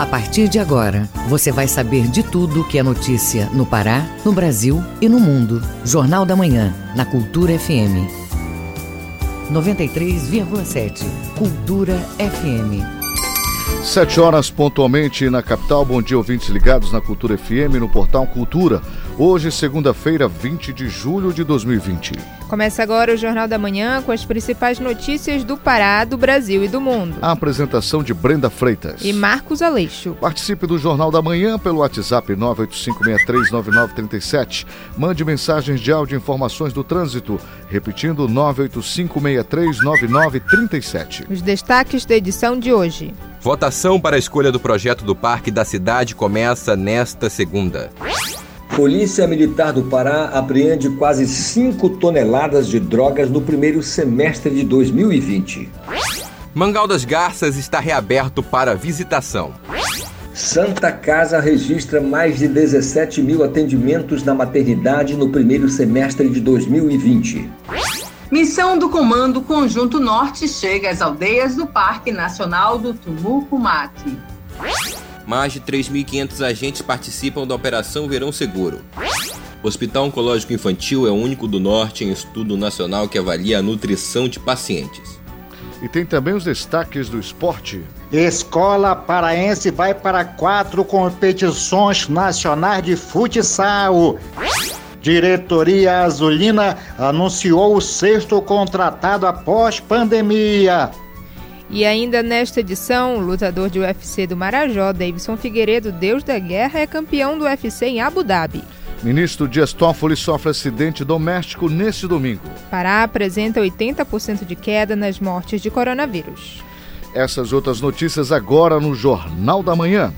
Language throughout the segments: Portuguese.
A partir de agora, você vai saber de tudo que é notícia no Pará, no Brasil e no mundo. Jornal da Manhã, na Cultura FM. 93,7. Cultura FM. Sete horas pontualmente na capital. Bom dia, ouvintes ligados na Cultura FM, no portal Cultura. Hoje, segunda-feira, 20 de julho de 2020. Começa agora o Jornal da Manhã com as principais notícias do Pará, do Brasil e do mundo. A apresentação de Brenda Freitas e Marcos Aleixo. Participe do Jornal da Manhã pelo WhatsApp 985639937. Mande mensagens de áudio e informações do trânsito, repetindo 985639937. Os destaques da edição de hoje. Votação para a escolha do projeto do Parque da Cidade começa nesta segunda. Polícia Militar do Pará apreende quase 5 toneladas de drogas no primeiro semestre de 2020. Mangal das Garças está reaberto para visitação. Santa Casa registra mais de 17 mil atendimentos na maternidade no primeiro semestre de 2020. Missão do Comando Conjunto Norte chega às aldeias do Parque Nacional do Tumucumate. Mais de 3.500 agentes participam da Operação Verão Seguro. O Hospital Oncológico Infantil é o único do Norte em estudo nacional que avalia a nutrição de pacientes. E tem também os destaques do esporte. Escola Paraense vai para quatro competições nacionais de futsal. Diretoria Azulina anunciou o sexto contratado após pandemia. E ainda nesta edição, o lutador de UFC do Marajó, Davidson Figueiredo, Deus da Guerra, é campeão do UFC em Abu Dhabi. Ministro Dias Toffoli sofre acidente doméstico neste domingo. Pará apresenta 80% de queda nas mortes de coronavírus. Essas outras notícias agora no Jornal da Manhã.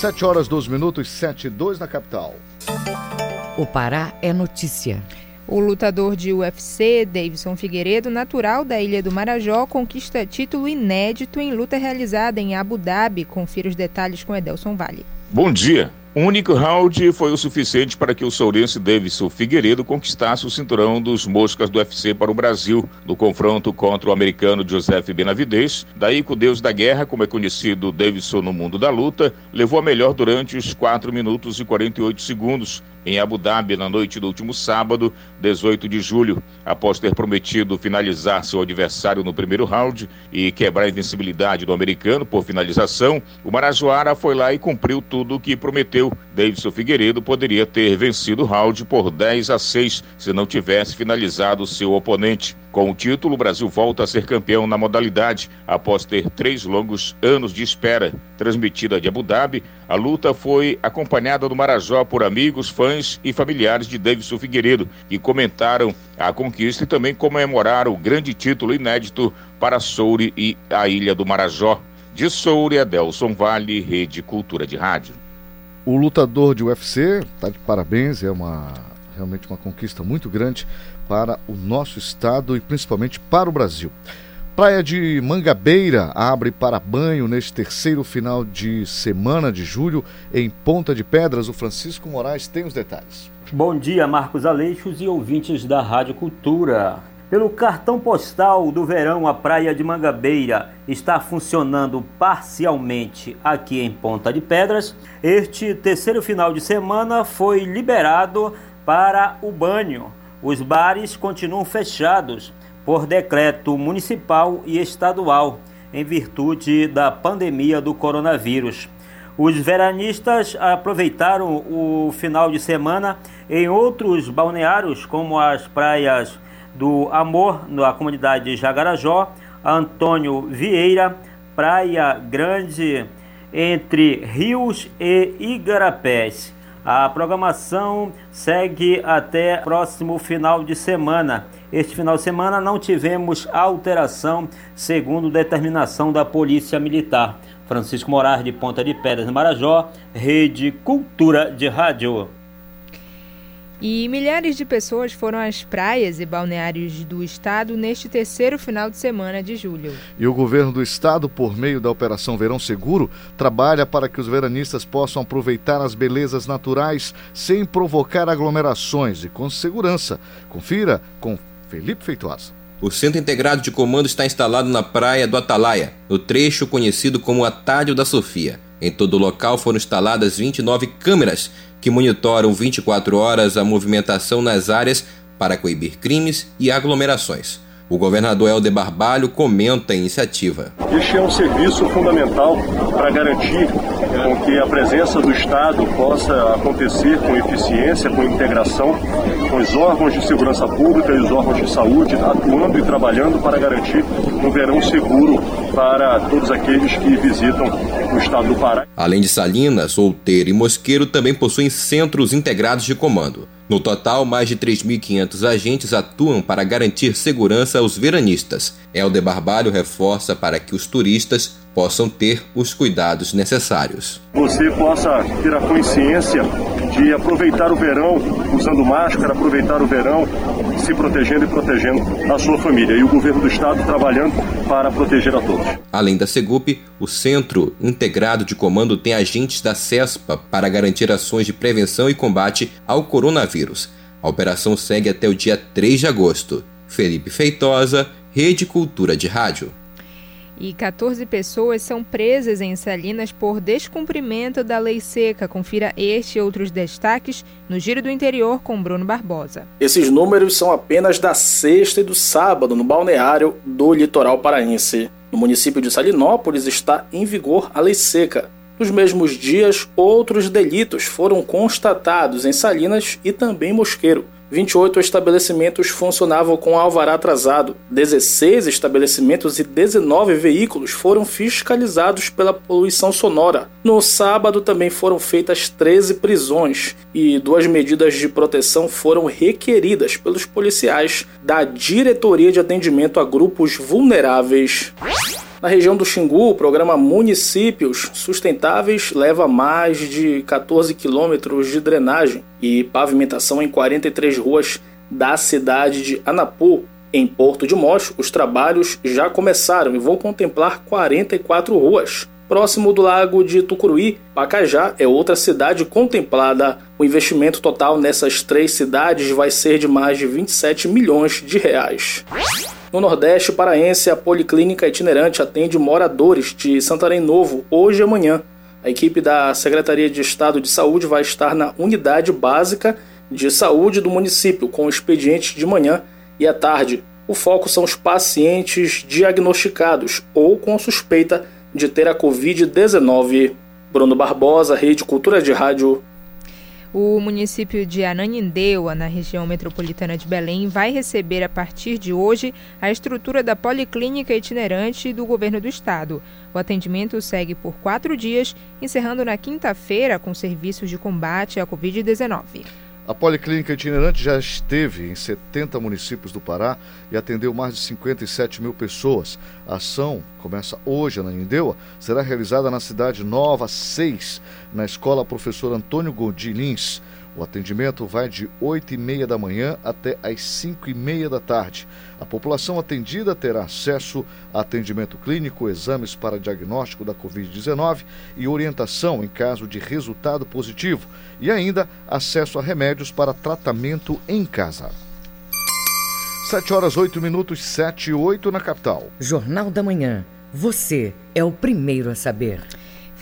7 horas 12 minutos, 7 e 2 na capital. O Pará é notícia. O lutador de UFC, Davidson Figueiredo, natural da Ilha do Marajó, conquista título inédito em luta realizada em Abu Dhabi. Confira os detalhes com Edelson Vale. Bom dia. Um único round foi o suficiente para que o sourense Davidson Figueiredo conquistasse o cinturão dos moscas do UFC para o Brasil, no confronto contra o americano Joseph Benavidez. Daí o deus da guerra, como é conhecido Davidson no mundo da luta, levou a melhor durante os 4 minutos e 48 segundos, em Abu Dhabi na noite do último sábado, 18 de julho. Após ter prometido finalizar seu adversário no primeiro round e quebrar a invencibilidade do americano por finalização, o Marajoara foi lá e cumpriu tudo o que prometeu. Davidson Figueiredo poderia ter vencido o round por 10 a 6 se não tivesse finalizado seu oponente. Com o título, o Brasil volta a ser campeão na modalidade após ter três longos anos de espera. Transmitida de Abu Dhabi, a luta foi acompanhada no Marajó por amigos, fãs e familiares de Davidson Figueiredo, que comentaram a conquista e também comemoraram o grande título inédito para Soure e a Ilha do Marajó. De Soure, Adelson Vale, Rede Cultura de Rádio. O lutador de UFC está de parabéns, é uma realmente uma conquista muito grande para o nosso estado e principalmente para o Brasil. Praia de Mangabeira abre para banho neste terceiro final de semana de julho em Ponta de Pedras. O Francisco Moraes tem os detalhes. Bom dia, Marcos Aleixos e ouvintes da Rádio Cultura. Pelo cartão postal do verão, a Praia de Mangabeira está funcionando parcialmente aqui em Ponta de Pedras. Este terceiro final de semana foi liberado para o banho. Os bares continuam fechados por decreto municipal e estadual em virtude da pandemia do coronavírus. Os veranistas aproveitaram o final de semana em outros balneários, como as praias do Amor, na comunidade de Jagarajó, Antônio Vieira, Praia Grande, entre Rios e Igarapés. A programação segue até próximo final de semana. Este final de semana não tivemos alteração, segundo determinação da Polícia Militar. Francisco Moraes de Ponta de Pedras, Marajó, Rede Cultura de Rádio. E milhares de pessoas foram às praias e balneários do estado neste terceiro final de semana de julho. E o governo do estado, por meio da Operação Verão Seguro, trabalha para que os veranistas possam aproveitar as belezas naturais sem provocar aglomerações e com segurança. Confira com Felipe Feitosa. O Centro Integrado de Comando está instalado na praia do Atalaia, no trecho conhecido como Atalho da Sofia. Em todo o local foram instaladas 29 câmeras que monitoram 24 horas a movimentação nas áreas para coibir crimes e aglomerações. O governador Helder Barbalho comenta a iniciativa. Este é um serviço fundamental para garantir com que a presença do Estado possa acontecer com eficiência, com integração, com os órgãos de segurança pública e os órgãos de saúde atuando e trabalhando para garantir um verão seguro para todos aqueles que visitam estado do Pará. Além de Salinas, Solteiro e Mosqueiro também possuem centros integrados de comando. No total, mais de 3.500 agentes atuam para garantir segurança aos veranistas. Helder Barbalho reforça para que os turistas possam ter os cuidados necessários. Você possa ter a consciência de aproveitar o verão usando máscara, aproveitar o verão se protegendo e protegendo a sua família. E o governo do estado trabalhando para proteger a todos. Além da Segup, o Centro Integrado de Comando tem agentes da CESPA para garantir ações de prevenção e combate ao coronavírus. A operação segue até o dia 3 de agosto. Felipe Feitosa, Rede Cultura de Rádio e 14 pessoas são presas em Salinas por descumprimento da lei seca. Confira este e outros destaques no Giro do Interior com Bruno Barbosa. Esses números são apenas da sexta e do sábado no balneário do litoral paraense. No município de Salinópolis está em vigor a lei seca. Nos mesmos dias, outros delitos foram constatados em Salinas e também Mosqueiro. 28 estabelecimentos funcionavam com alvará atrasado, 16 estabelecimentos e 19 veículos foram fiscalizados pela poluição sonora. No sábado também foram feitas 13 prisões e duas medidas de proteção foram requeridas pelos policiais da Diretoria de Atendimento a Grupos Vulneráveis. Na região do Xingu, o programa Municípios Sustentáveis leva mais de 14 quilômetros de drenagem e pavimentação em 43 ruas da cidade de Anapu. Em Porto de Mós, os trabalhos já começaram e vão contemplar 44 ruas. Próximo do lago de Tucuruí, Pacajá é outra cidade contemplada. O investimento total nessas três cidades vai ser de mais de 27 milhões de reais. No Nordeste paraense, a Policlínica Itinerante atende moradores de Santarém Novo hoje e amanhã. A equipe da Secretaria de Estado de Saúde vai estar na Unidade Básica de Saúde do município, com expediente de manhã e à tarde. O foco são os pacientes diagnosticados ou com suspeita de ter a Covid-19. Bruno Barbosa, Rede Cultura de Rádio, o município de Ananindeua, na região metropolitana de Belém, vai receber a partir de hoje a estrutura da Policlínica Itinerante do governo do estado. O atendimento segue por quatro dias, encerrando na quinta-feira com serviços de combate à Covid-19. A Policlínica Itinerante já esteve em 70 municípios do Pará e atendeu mais de 57 mil pessoas. A ação começa hoje na Nindeua, será realizada na Cidade Nova 6, na Escola Professor Antônio Godinins. O atendimento vai de 8 e meia da manhã até às 5 e meia da tarde. A população atendida terá acesso a atendimento clínico, exames para diagnóstico da Covid-19 e orientação em caso de resultado positivo, e ainda acesso a remédios para tratamento em casa. 7 horas 8 minutos, 7 e 8 na capital. Jornal da Manhã. Você é o primeiro a saber.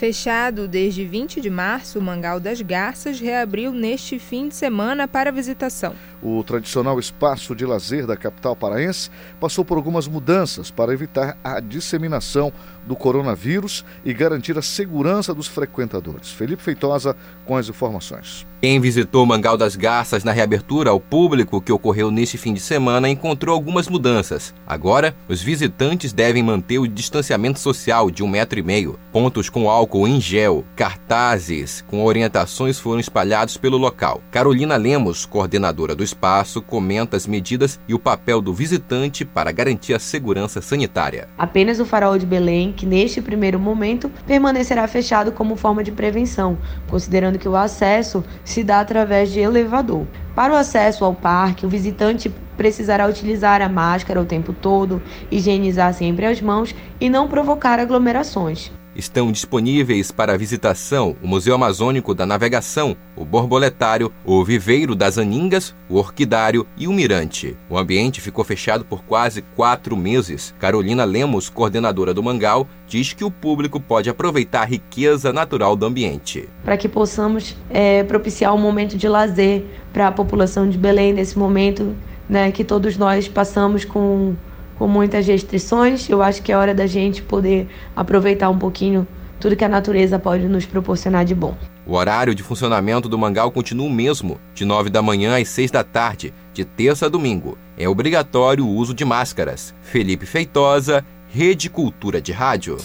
Fechado desde 20 de março, o Mangal das Garças reabriu neste fim de semana para visitação. O tradicional espaço de lazer da capital paraense passou por algumas mudanças para evitar a disseminação do coronavírus e garantir a segurança dos frequentadores. Felipe Feitosa com as informações. Quem visitou Mangal das Garças na reabertura ao público que ocorreu neste fim de semana encontrou algumas mudanças. Agora, os visitantes devem manter o distanciamento social de um metro e meio. Pontos com álcool em gel, cartazes com orientações foram espalhados pelo local. Carolina Lemos, coordenadora do espaço, comenta as medidas e o papel do visitante para garantir a segurança sanitária. Apenas o farol de Belém, que neste primeiro momento permanecerá fechado como forma de prevenção, considerando que o acesso se dá através de elevador. Para o acesso ao parque, o visitante precisará utilizar a máscara o tempo todo, higienizar sempre as mãos e não provocar aglomerações. Estão disponíveis para visitação o Museu Amazônico da Navegação, o Borboletário, o Viveiro das Aningas, o Orquidário e o Mirante. O ambiente ficou fechado por quase quatro meses. Carolina Lemos, coordenadora do Mangal, diz que o público pode aproveitar a riqueza natural do ambiente. Para que possamos é, propiciar um momento de lazer para a população de Belém nesse momento né, que todos nós passamos com, com muitas restrições. Eu acho que é hora da gente poder aproveitar um pouquinho tudo que a natureza pode nos proporcionar de bom. O horário de funcionamento do Mangal continua o mesmo, de 9 da manhã às 6 da tarde, de terça a domingo. É obrigatório o uso de máscaras. Felipe Feitosa, Rede Cultura de Rádio.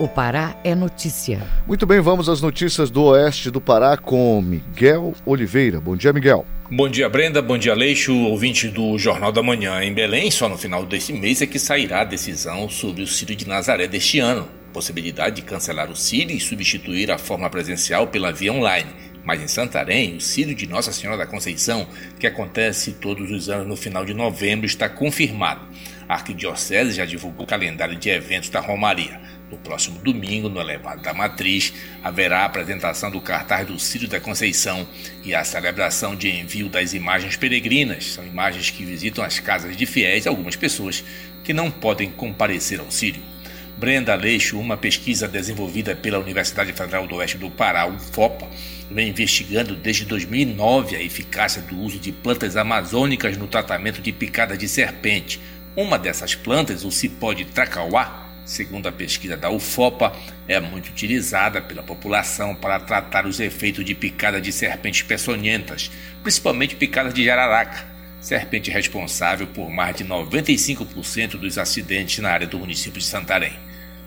O Pará é notícia. Muito bem, vamos às notícias do oeste do Pará com Miguel Oliveira. Bom dia, Miguel. Bom dia, Brenda. Bom dia, Leixo, ouvinte do Jornal da Manhã. Em Belém, só no final desse mês é que sairá a decisão sobre o Círio de Nazaré deste ano. Possibilidade de cancelar o Círio e substituir a forma presencial pela via online. Mas em Santarém, o Círio de Nossa Senhora da Conceição, que acontece todos os anos no final de novembro, está confirmado. A Arquidiocese já divulgou o calendário de eventos da Romaria. No próximo domingo, no Elevado da Matriz, haverá a apresentação do cartaz do Círio da Conceição e a celebração de envio das imagens peregrinas. São imagens que visitam as casas de fiéis, algumas pessoas que não podem comparecer ao Círio. Brenda Leixo, uma pesquisa desenvolvida pela Universidade Federal do Oeste do Pará, UFOPA, vem investigando desde 2009 a eficácia do uso de plantas amazônicas no tratamento de picada de serpente. Uma dessas plantas, o cipó de tracauá, segundo a pesquisa da UFOPA, é muito utilizada pela população para tratar os efeitos de picada de serpentes peçonhentas, principalmente picadas de jararaca, serpente responsável por mais de 95% dos acidentes na área do município de Santarém.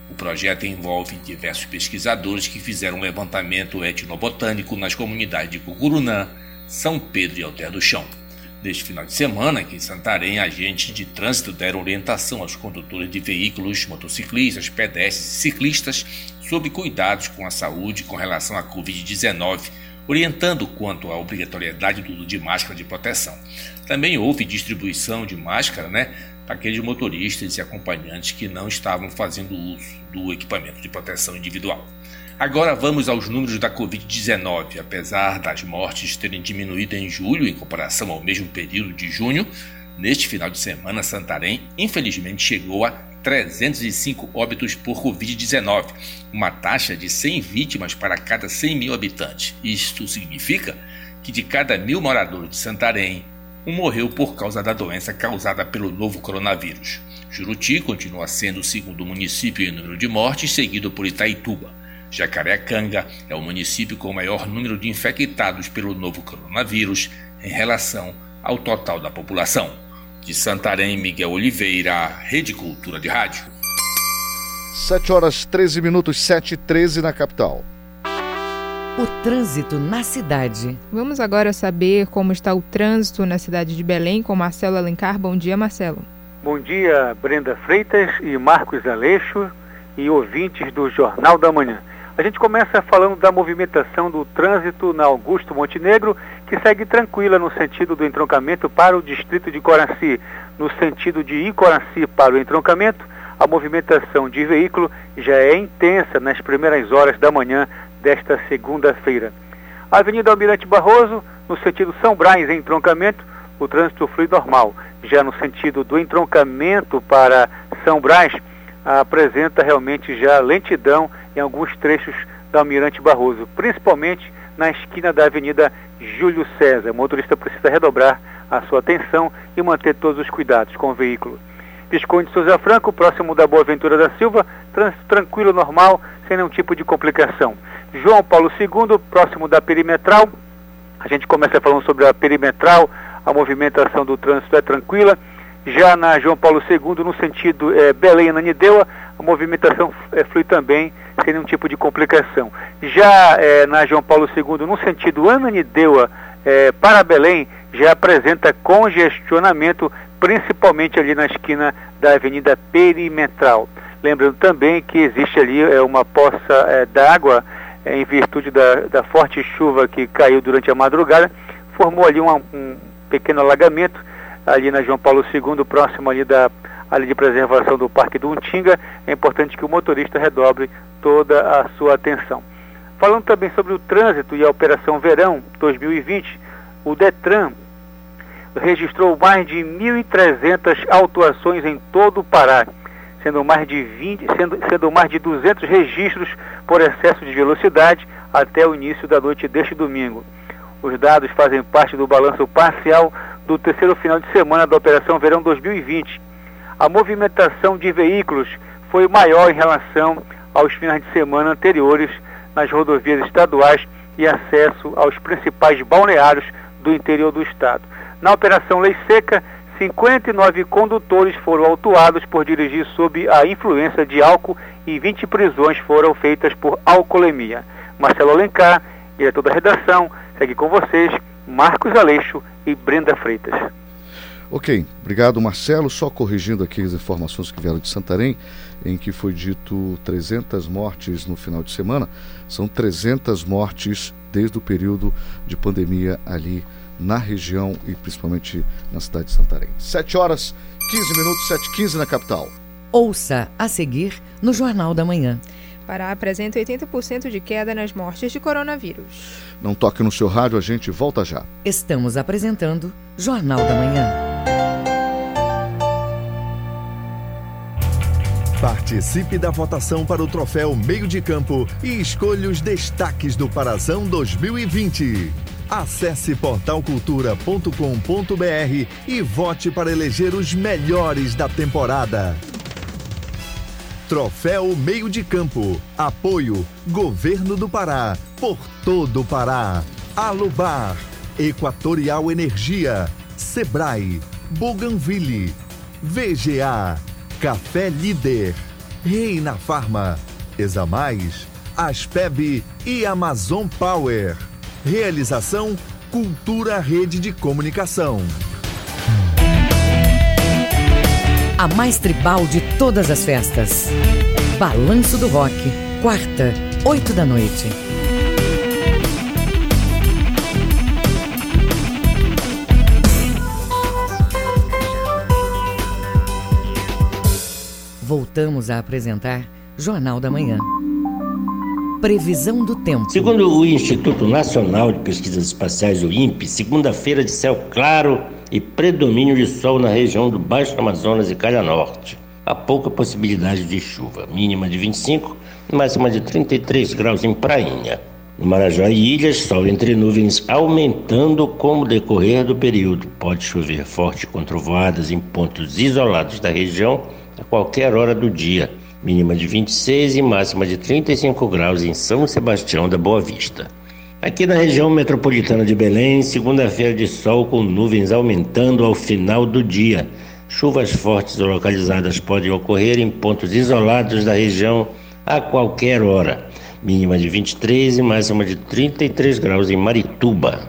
O projeto envolve diversos pesquisadores que fizeram um levantamento etnobotânico nas comunidades de Cucurunã, São Pedro e Alter do Chão. Neste final de semana, aqui em Santarém, agentes de trânsito deram orientação aos condutores de veículos, motociclistas, pedestres e ciclistas sobre cuidados com a saúde com relação à Covid-19, orientando quanto à obrigatoriedade do uso de máscara de proteção. Também houve distribuição de máscara né, para aqueles motoristas e acompanhantes que não estavam fazendo uso do equipamento de proteção individual. Agora vamos aos números da Covid-19. Apesar das mortes terem diminuído em julho em comparação ao mesmo período de junho, neste final de semana, Santarém infelizmente chegou a 305 óbitos por Covid-19, uma taxa de 100 vítimas para cada 100 mil habitantes. Isto significa que de cada mil moradores de Santarém, um morreu por causa da doença causada pelo novo coronavírus. Juruti continua sendo o segundo município em número de mortes, seguido por Itaituba. Jacarecanga é o município com o maior número de infectados pelo novo coronavírus em relação ao total da população. De Santarém, Miguel Oliveira, Rede Cultura de Rádio. 7 horas 13 minutos, 7 e 13 na capital. O trânsito na cidade. Vamos agora saber como está o trânsito na cidade de Belém com Marcelo Alencar. Bom dia, Marcelo. Bom dia, Brenda Freitas e Marcos Aleixo e ouvintes do Jornal da Manhã. A gente começa falando da movimentação do trânsito na Augusto Montenegro, que segue tranquila no sentido do entroncamento para o distrito de Coraci. No sentido de Icoraci para o entroncamento, a movimentação de veículo já é intensa nas primeiras horas da manhã desta segunda-feira. Avenida Almirante Barroso, no sentido São Brás, em entroncamento, o trânsito flui normal. Já no sentido do entroncamento para São Brás, apresenta realmente já lentidão em alguns trechos da Almirante Barroso, principalmente na esquina da Avenida Júlio César. O motorista precisa redobrar a sua atenção e manter todos os cuidados com o veículo. Visconde Souza Franco, próximo da Boa Ventura da Silva, tranquilo, normal, sem nenhum tipo de complicação. João Paulo II, próximo da Perimetral, a gente começa falando sobre a Perimetral, a movimentação do trânsito é tranquila. Já na João Paulo II, no sentido é, Belém-Ananindeua, a movimentação é, flui também sem nenhum tipo de complicação. Já é, na João Paulo II, no sentido Ananindeua é, para Belém, já apresenta congestionamento, principalmente ali na esquina da Avenida Perimetral. Lembrando também que existe ali é, uma poça é, d'água, em virtude da, da, forte chuva que caiu durante a madrugada, formou ali uma, um pequeno alagamento ali na João Paulo II, próximo ali da ali de preservação do Parque do Untinga, é importante que o motorista redobre toda a sua atenção. Falando também sobre o trânsito e a Operação Verão 2020, o Detran registrou mais de 1.300 autuações em todo o Pará, sendo mais de 20, sendo, sendo mais de 200 registros por excesso de velocidade até o início da noite deste domingo. Os dados fazem parte do balanço parcial do terceiro final de semana da Operação Verão 2020. A movimentação de veículos foi maior em relação aos finais de semana anteriores nas rodovias estaduais e acesso aos principais balneários do interior do estado. Na Operação Lei Seca, 59 condutores foram autuados por dirigir sob a influência de álcool e 20 prisões foram feitas por alcoolemia. Marcelo Alencar, diretor da redação, segue com vocês, Marcos Aleixo e Brenda Freitas. Ok, obrigado Marcelo. Só corrigindo aqui as informações que vieram de Santarém, em que foi dito 300 mortes no final de semana. São 300 mortes desde o período de pandemia ali na região e principalmente na cidade de Santarém. 7 horas 15 minutos, 7 15 na capital. Ouça a seguir no Jornal da Manhã. Pará apresenta 80% de queda nas mortes de coronavírus. Não toque no seu rádio, a gente volta já. Estamos apresentando Jornal da Manhã. Participe da votação para o troféu Meio de Campo e escolha os destaques do Parazão 2020. Acesse portalcultura.com.br e vote para eleger os melhores da temporada. Troféu Meio de Campo. Apoio Governo do Pará. Por todo o Pará. Alubar. Equatorial Energia. Sebrae. Bougainville. VGA. Café Líder. Reina Farma. Examais. Aspeb e Amazon Power. Realização Cultura Rede de Comunicação. A mais tribal de todas as festas. Balanço do Rock. Quarta, oito da noite. Voltamos a apresentar Jornal da Manhã. Previsão do tempo. Segundo o Instituto Nacional de Pesquisas Espaciais, o INPE, segunda-feira de céu claro e predomínio de sol na região do Baixo Amazonas e Calha Norte. Há pouca possibilidade de chuva, mínima de 25, máxima de 33 graus em Prainha. No Marajó e Ilhas, sol entre nuvens aumentando com o decorrer do período. Pode chover forte com trovoadas em pontos isolados da região a qualquer hora do dia mínima de 26 e máxima de 35 graus em São Sebastião da Boa Vista. Aqui na região metropolitana de Belém, segunda-feira de sol com nuvens aumentando ao final do dia. Chuvas fortes localizadas podem ocorrer em pontos isolados da região a qualquer hora. Mínima de 23 e máxima de 33 graus em Marituba.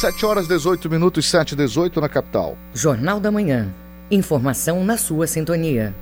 7 horas 18 minutos, 7 e 18 na capital. Jornal da Manhã. Informação na sua sintonia.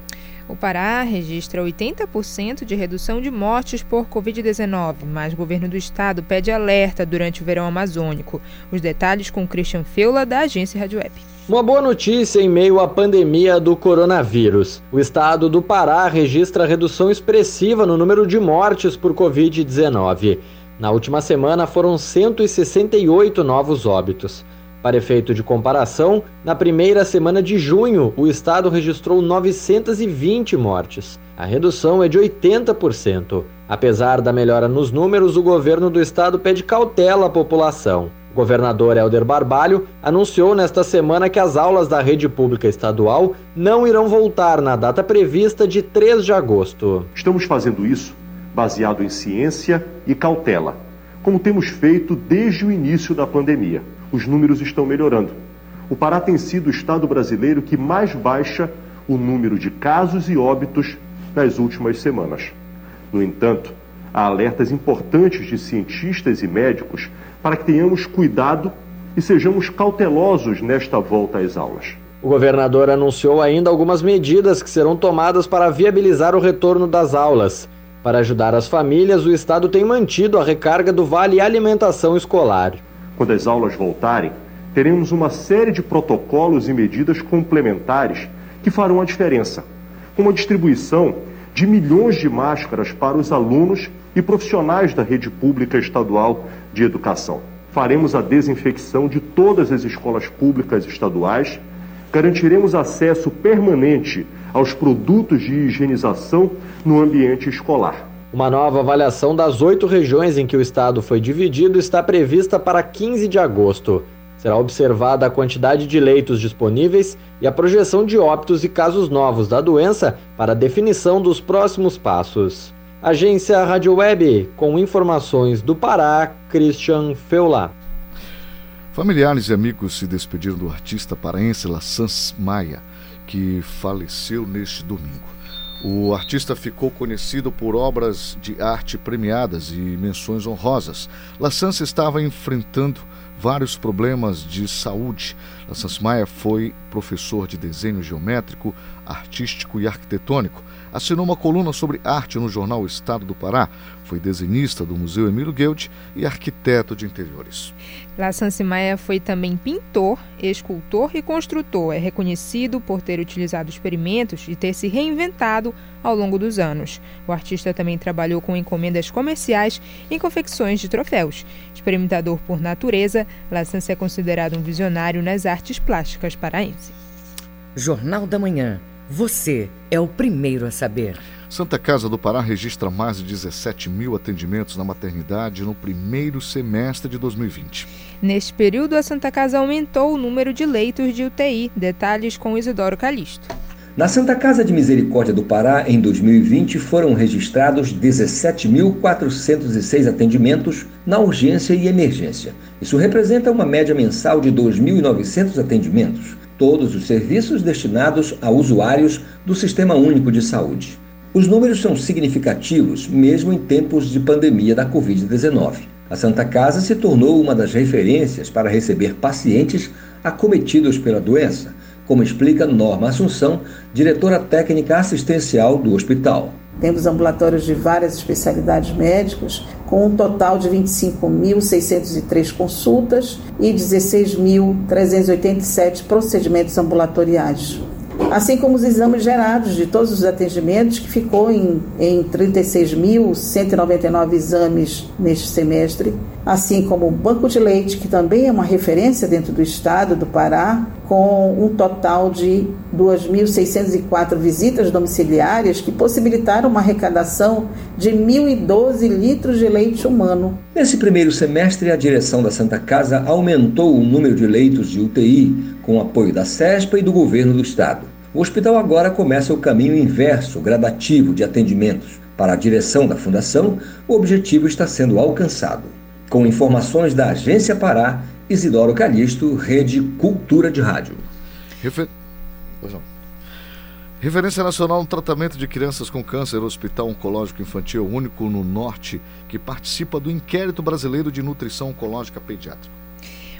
O Pará registra 80% de redução de mortes por Covid-19, mas o governo do estado pede alerta durante o verão amazônico. Os detalhes com Christian Feula, da agência Rádio Web. Uma boa notícia em meio à pandemia do coronavírus. O estado do Pará registra redução expressiva no número de mortes por Covid-19. Na última semana foram 168 novos óbitos. Para efeito de comparação, na primeira semana de junho, o estado registrou 920 mortes. A redução é de 80%. Apesar da melhora nos números, o governo do estado pede cautela à população. O governador Helder Barbalho anunciou nesta semana que as aulas da rede pública estadual não irão voltar na data prevista de 3 de agosto. Estamos fazendo isso baseado em ciência e cautela, como temos feito desde o início da pandemia os números estão melhorando. O Pará tem sido o estado brasileiro que mais baixa o número de casos e óbitos nas últimas semanas. No entanto, há alertas importantes de cientistas e médicos para que tenhamos cuidado e sejamos cautelosos nesta volta às aulas. O governador anunciou ainda algumas medidas que serão tomadas para viabilizar o retorno das aulas. Para ajudar as famílias, o Estado tem mantido a recarga do Vale Alimentação Escolar. Quando as aulas voltarem, teremos uma série de protocolos e medidas complementares que farão a diferença, com a distribuição de milhões de máscaras para os alunos e profissionais da rede pública estadual de educação. Faremos a desinfecção de todas as escolas públicas estaduais, garantiremos acesso permanente aos produtos de higienização no ambiente escolar. Uma nova avaliação das oito regiões em que o estado foi dividido está prevista para 15 de agosto. Será observada a quantidade de leitos disponíveis e a projeção de óbitos e casos novos da doença para a definição dos próximos passos. Agência Rádio Web, com informações do Pará, Christian Feula. Familiares e amigos se despediram do artista paraense Lassans Maia, que faleceu neste domingo. O artista ficou conhecido por obras de arte premiadas e menções honrosas. Lassans estava enfrentando vários problemas de saúde. Lassans Maia foi professor de desenho geométrico, artístico e arquitetônico assinou uma coluna sobre arte no jornal o Estado do Pará, foi desenhista do Museu Emílio Guild e arquiteto de interiores. La Maia foi também pintor, escultor e construtor. É reconhecido por ter utilizado experimentos e ter se reinventado ao longo dos anos. O artista também trabalhou com encomendas comerciais em confecções de troféus. Experimentador por natureza, La é considerado um visionário nas artes plásticas paraense. Jornal da Manhã. Você é o primeiro a saber. Santa Casa do Pará registra mais de 17 mil atendimentos na maternidade no primeiro semestre de 2020. Neste período, a Santa Casa aumentou o número de leitos de UTI. Detalhes com Isidoro Calixto. Na Santa Casa de Misericórdia do Pará, em 2020, foram registrados 17.406 atendimentos na urgência e emergência. Isso representa uma média mensal de 2.900 atendimentos todos os serviços destinados a usuários do Sistema Único de Saúde. Os números são significativos, mesmo em tempos de pandemia da Covid-19. A Santa Casa se tornou uma das referências para receber pacientes acometidos pela doença, como explica Norma Assunção, diretora técnica assistencial do hospital. Temos ambulatórios de várias especialidades médicas, com um total de 25.603 consultas e 16.387 procedimentos ambulatoriais. Assim como os exames gerados de todos os atendimentos, que ficou em, em 36.199 exames neste semestre, assim como o Banco de Leite, que também é uma referência dentro do estado do Pará, com um total de 2.604 visitas domiciliárias que possibilitaram uma arrecadação de 1.012 litros de leite humano. Nesse primeiro semestre, a direção da Santa Casa aumentou o número de leitos de UTI, com apoio da CESPA e do governo do estado. O hospital agora começa o caminho inverso, gradativo, de atendimentos. Para a direção da Fundação, o objetivo está sendo alcançado. Com informações da Agência Pará, Isidoro Calixto, Rede Cultura de Rádio. Refer... Referência nacional no tratamento de crianças com câncer, Hospital Oncológico Infantil único no Norte que participa do Inquérito Brasileiro de Nutrição Oncológica Pediátrica.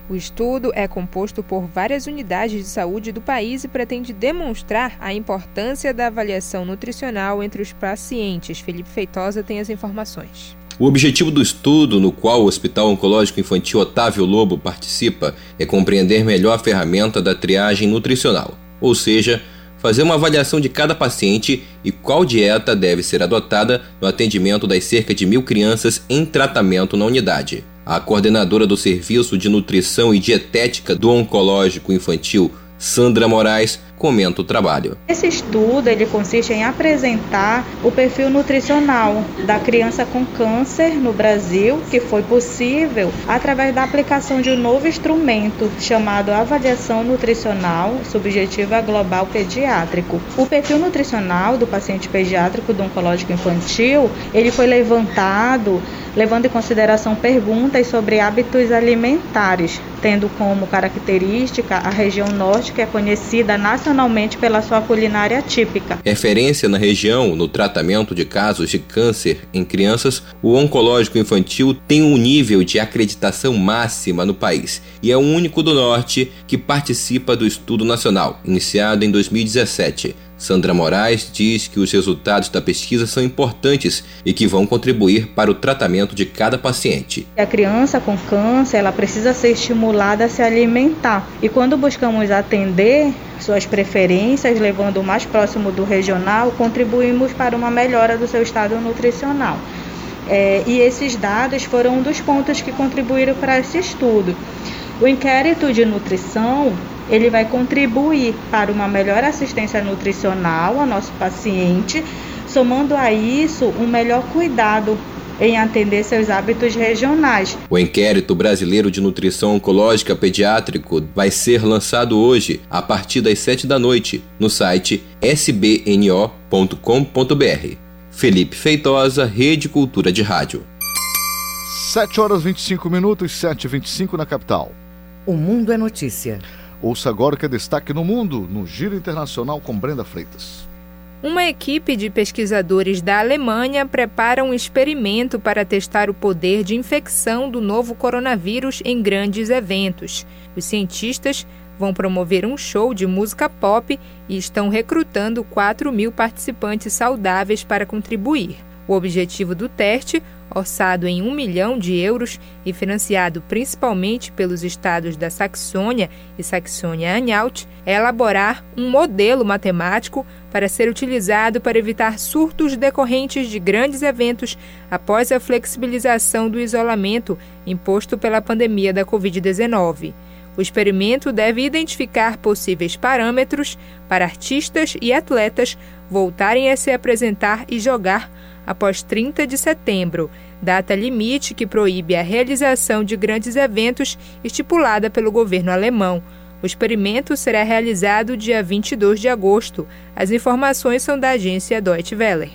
O estudo é composto por várias unidades de saúde do país e pretende demonstrar a importância da avaliação nutricional entre os pacientes. Felipe Feitosa tem as informações. O objetivo do estudo, no qual o Hospital Oncológico Infantil Otávio Lobo participa, é compreender melhor a ferramenta da triagem nutricional, ou seja, fazer uma avaliação de cada paciente e qual dieta deve ser adotada no atendimento das cerca de mil crianças em tratamento na unidade. A coordenadora do Serviço de Nutrição e Dietética do Oncológico Infantil, Sandra Moraes, comenta o trabalho. Esse estudo ele consiste em apresentar o perfil nutricional da criança com câncer no Brasil, que foi possível através da aplicação de um novo instrumento chamado avaliação nutricional subjetiva global pediátrico. O perfil nutricional do paciente pediátrico do oncológico infantil, ele foi levantado levando em consideração perguntas sobre hábitos alimentares, tendo como característica a região norte, que é conhecida nacionalmente pela sua culinária típica. Referência na região no tratamento de casos de câncer em crianças, o oncológico infantil tem um nível de acreditação máxima no país e é o único do norte que participa do estudo nacional, iniciado em 2017 Sandra Moraes diz que os resultados da pesquisa são importantes e que vão contribuir para o tratamento de cada paciente. A criança com câncer, ela precisa ser estimulada a se alimentar. E quando buscamos atender suas preferências, levando o mais próximo do regional, contribuímos para uma melhora do seu estado nutricional. É, e esses dados foram um dos pontos que contribuíram para esse estudo. O inquérito de nutrição ele vai contribuir para uma melhor assistência nutricional ao nosso paciente, somando a isso um melhor cuidado em atender seus hábitos regionais. O inquérito brasileiro de nutrição oncológica pediátrico vai ser lançado hoje, a partir das 7 da noite, no site sbno.com.br. Felipe Feitosa, Rede Cultura de Rádio. 7 horas 25 minutos, 7 e 25 na capital. O Mundo é Notícia. Ouça agora o que é destaque no mundo, no Giro Internacional com Brenda Freitas. Uma equipe de pesquisadores da Alemanha prepara um experimento para testar o poder de infecção do novo coronavírus em grandes eventos. Os cientistas vão promover um show de música pop e estão recrutando 4 mil participantes saudáveis para contribuir. O objetivo do teste, orçado em um milhão de euros e financiado principalmente pelos estados da Saxônia e Saxônia-Anhalt, é elaborar um modelo matemático para ser utilizado para evitar surtos decorrentes de grandes eventos após a flexibilização do isolamento imposto pela pandemia da Covid-19. O experimento deve identificar possíveis parâmetros para artistas e atletas voltarem a se apresentar e jogar após 30 de setembro, data limite que proíbe a realização de grandes eventos estipulada pelo governo alemão. O experimento será realizado dia 22 de agosto. As informações são da agência Deutsche Welle.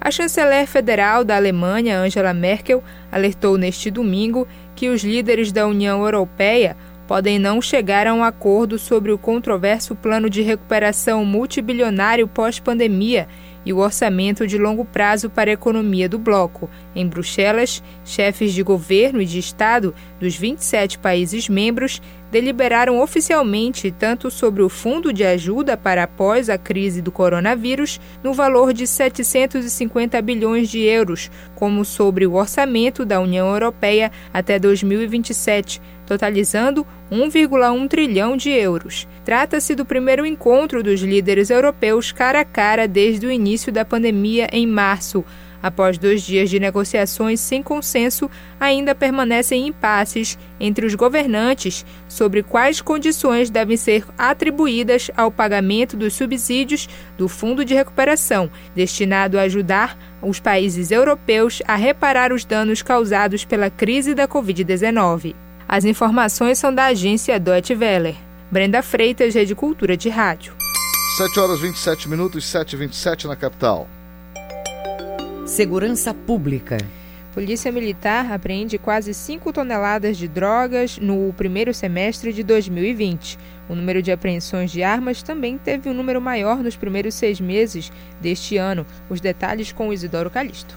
A chanceler federal da Alemanha, Angela Merkel, alertou neste domingo que os líderes da União Europeia podem não chegar a um acordo sobre o controverso plano de recuperação multibilionário pós-pandemia e o orçamento de longo prazo para a economia do bloco. Em Bruxelas, chefes de governo e de Estado dos 27 países membros deliberaram oficialmente tanto sobre o fundo de ajuda para após a crise do coronavírus, no valor de 750 bilhões de euros, como sobre o orçamento da União Europeia até 2027 totalizando 1,1 trilhão de euros. Trata-se do primeiro encontro dos líderes europeus cara a cara desde o início da pandemia em março. Após dois dias de negociações sem consenso, ainda permanecem impasses entre os governantes sobre quais condições devem ser atribuídas ao pagamento dos subsídios do Fundo de Recuperação, destinado a ajudar os países europeus a reparar os danos causados pela crise da Covid-19. As informações são da agência Deutsche Welle. Brenda Freitas, Rede Cultura de Rádio. 7 horas 27 minutos, 7 e 27 na capital. Segurança Pública. Polícia Militar apreende quase 5 toneladas de drogas no primeiro semestre de 2020. O número de apreensões de armas também teve um número maior nos primeiros seis meses deste ano. Os detalhes com Isidoro Calixto.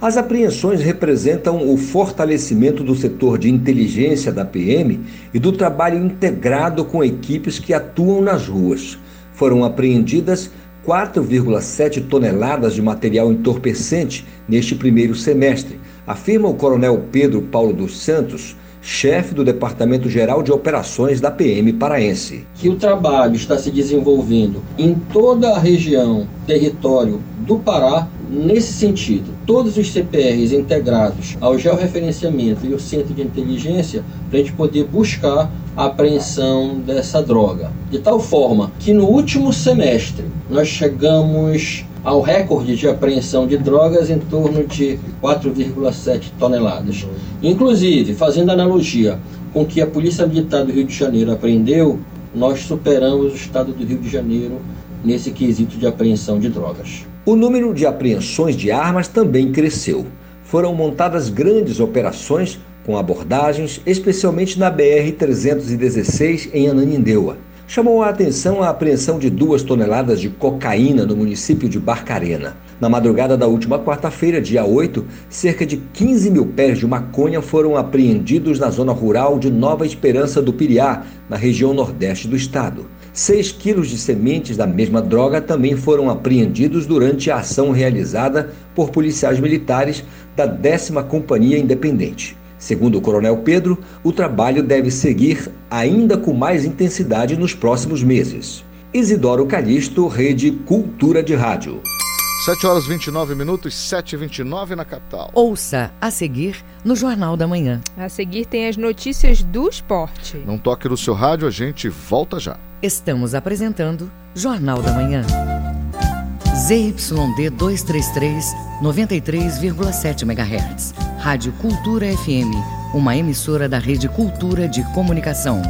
As apreensões representam o fortalecimento do setor de inteligência da PM e do trabalho integrado com equipes que atuam nas ruas. Foram apreendidas 4,7 toneladas de material entorpecente neste primeiro semestre, afirma o coronel Pedro Paulo dos Santos, chefe do Departamento Geral de Operações da PM paraense. Que o trabalho está se desenvolvendo em toda a região, território do Pará, nesse sentido. Todos os CPRs integrados ao georreferenciamento e o centro de inteligência para a gente poder buscar a apreensão dessa droga. De tal forma que no último semestre nós chegamos ao recorde de apreensão de drogas em torno de 4,7 toneladas. Inclusive, fazendo analogia com o que a Polícia Militar do Rio de Janeiro apreendeu, nós superamos o estado do Rio de Janeiro nesse quesito de apreensão de drogas. O número de apreensões de armas também cresceu. Foram montadas grandes operações com abordagens, especialmente na BR-316 em Ananindeua. Chamou a atenção a apreensão de duas toneladas de cocaína no município de Barcarena. Na madrugada da última quarta-feira, dia 8, cerca de 15 mil pés de maconha foram apreendidos na zona rural de Nova Esperança do Piriá, na região nordeste do estado. 6 quilos de sementes da mesma droga também foram apreendidos durante a ação realizada por policiais militares da 10 Companhia Independente. Segundo o Coronel Pedro, o trabalho deve seguir ainda com mais intensidade nos próximos meses. Isidoro Calixto, Rede Cultura de Rádio. 7 horas 29 minutos, 7 e 29 na capital. Ouça a seguir no Jornal da Manhã. A seguir tem as notícias do esporte. Não toque no seu rádio, a gente volta já. Estamos apresentando Jornal da Manhã. ZYD 233, 93,7 MHz. Rádio Cultura FM, uma emissora da Rede Cultura de Comunicação.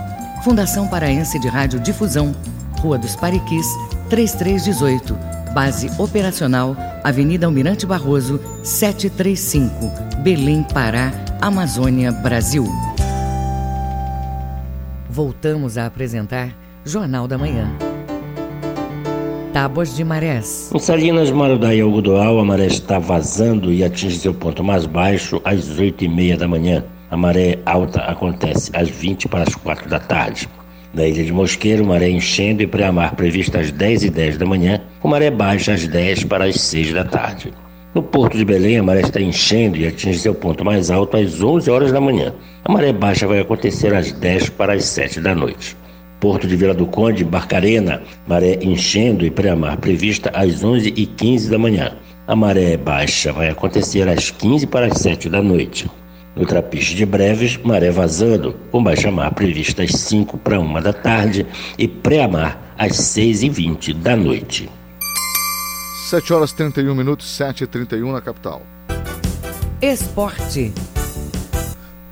Fundação Paraense de Rádio Difusão, Rua dos Pariquis, 3318. Base operacional, Avenida Almirante Barroso, 735, Belém, Pará, Amazônia, Brasil. Voltamos a apresentar Jornal da Manhã. Tábuas de marés. Em Salinas, Marudá e Algodoal, a maré está vazando e atinge seu ponto mais baixo às 8 e meia da manhã. A maré alta acontece às 20 para as 4 da tarde. Na ilha de Mosqueiro, maré enchendo e pré-amar prevista às 10 e 10 da manhã, com maré baixa às 10 para as 6 da tarde. No Porto de Belém, a maré está enchendo e atinge seu ponto mais alto às 11 horas da manhã. A maré baixa vai acontecer às 10 para as 7 da noite. Porto de Vila do Conde, Barcarena, maré enchendo e pré-amar prevista às 11h15 da manhã. A maré baixa vai acontecer às 15 para as 7 da noite. No Trapiche de Breves, maré vazando, com baixa-mar prevista às 5 para 1 da tarde e pré-amar às 6h20 da noite. 7 horas 31 minutos, 7 e 31 na capital. Esporte.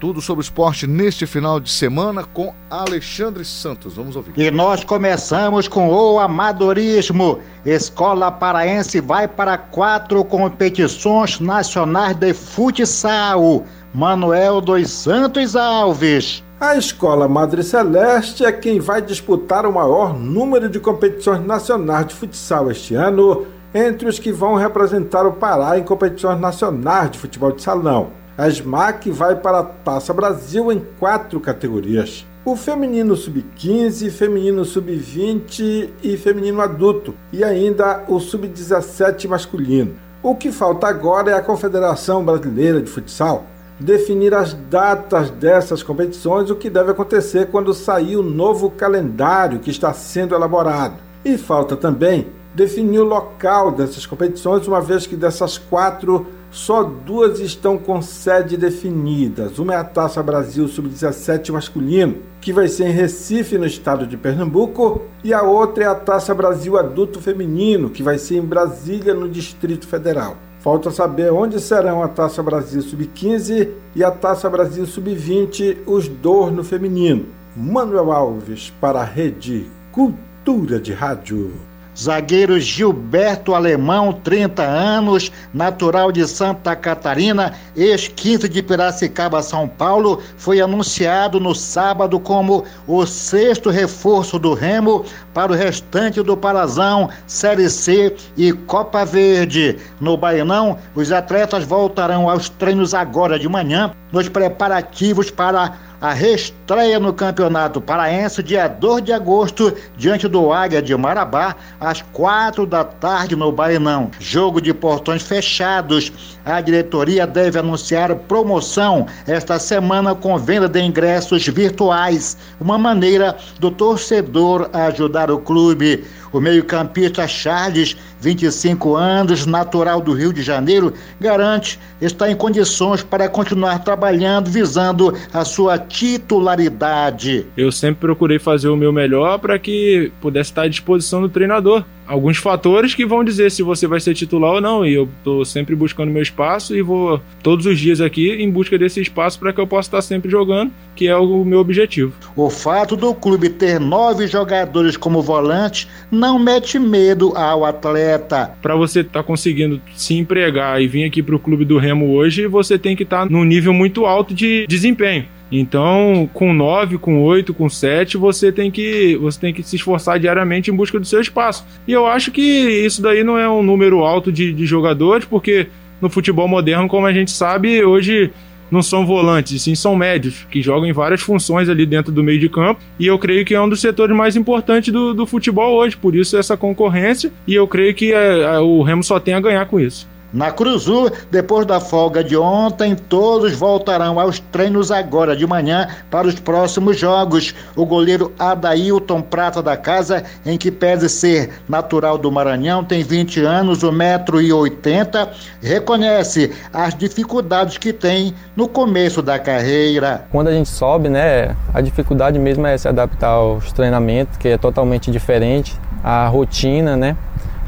Tudo sobre esporte neste final de semana com Alexandre Santos. Vamos ouvir. E nós começamos com o amadorismo. Escola Paraense vai para quatro competições nacionais de futsal. Manuel dos Santos Alves. A Escola Madre Celeste é quem vai disputar o maior número de competições nacionais de futsal este ano, entre os que vão representar o Pará em competições nacionais de futebol de salão. A SMAC vai para a Taça Brasil em quatro categorias: o feminino sub-15, feminino sub-20 e feminino adulto, e ainda o sub-17 masculino. O que falta agora é a Confederação Brasileira de Futsal definir as datas dessas competições, o que deve acontecer quando sair o novo calendário que está sendo elaborado. E falta também definir o local dessas competições, uma vez que dessas quatro só duas estão com sede definidas. Uma é a Taça Brasil Sub-17 masculino, que vai ser em Recife, no estado de Pernambuco, e a outra é a Taça Brasil Adulto Feminino, que vai ser em Brasília, no Distrito Federal. Falta saber onde serão a Taça Brasil Sub-15 e a Taça Brasil Sub-20, os dois no feminino. Manuel Alves, para a Rede Cultura de Rádio. Zagueiro Gilberto Alemão, 30 anos, natural de Santa Catarina, ex-quinto de Piracicaba, São Paulo, foi anunciado no sábado como o sexto reforço do Remo para o restante do Parazão, Série C e Copa Verde. No Baianão, os atletas voltarão aos treinos agora de manhã, nos preparativos para a reestreia no Campeonato Paraense, dia 2 de agosto, diante do Águia de Marabá, às quatro da tarde no Bainão. Jogo de portões fechados. A diretoria deve anunciar promoção esta semana com venda de ingressos virtuais, uma maneira do torcedor ajudar o clube. O meio-campista Charles, 25 anos, natural do Rio de Janeiro, garante estar em condições para continuar trabalhando visando a sua titularidade. Eu sempre procurei fazer o meu melhor para que pudesse estar à disposição do treinador alguns fatores que vão dizer se você vai ser titular ou não. E eu estou sempre buscando meu espaço e vou todos os dias aqui em busca desse espaço para que eu possa estar sempre jogando, que é o meu objetivo. O fato do clube ter nove jogadores como volante não mete medo ao atleta. Para você estar tá conseguindo se empregar e vir aqui para o clube do Remo hoje, você tem que estar tá num nível muito alto de desempenho. Então, com 9, com 8, com 7, você tem que você tem que se esforçar diariamente em busca do seu espaço. E eu acho que isso daí não é um número alto de, de jogadores, porque no futebol moderno, como a gente sabe, hoje não são volantes, sim são médios, que jogam em várias funções ali dentro do meio de campo. E eu creio que é um dos setores mais importantes do, do futebol hoje, por isso essa concorrência. E eu creio que é, é, o Remo só tem a ganhar com isso. Na Cruzul, depois da folga de ontem, todos voltarão aos treinos agora de manhã para os próximos jogos. O goleiro Adailton Prata da Casa, em que pese ser natural do Maranhão, tem 20 anos, 1,80m, reconhece as dificuldades que tem no começo da carreira. Quando a gente sobe, né, a dificuldade mesmo é se adaptar aos treinamentos, que é totalmente diferente, a rotina, né,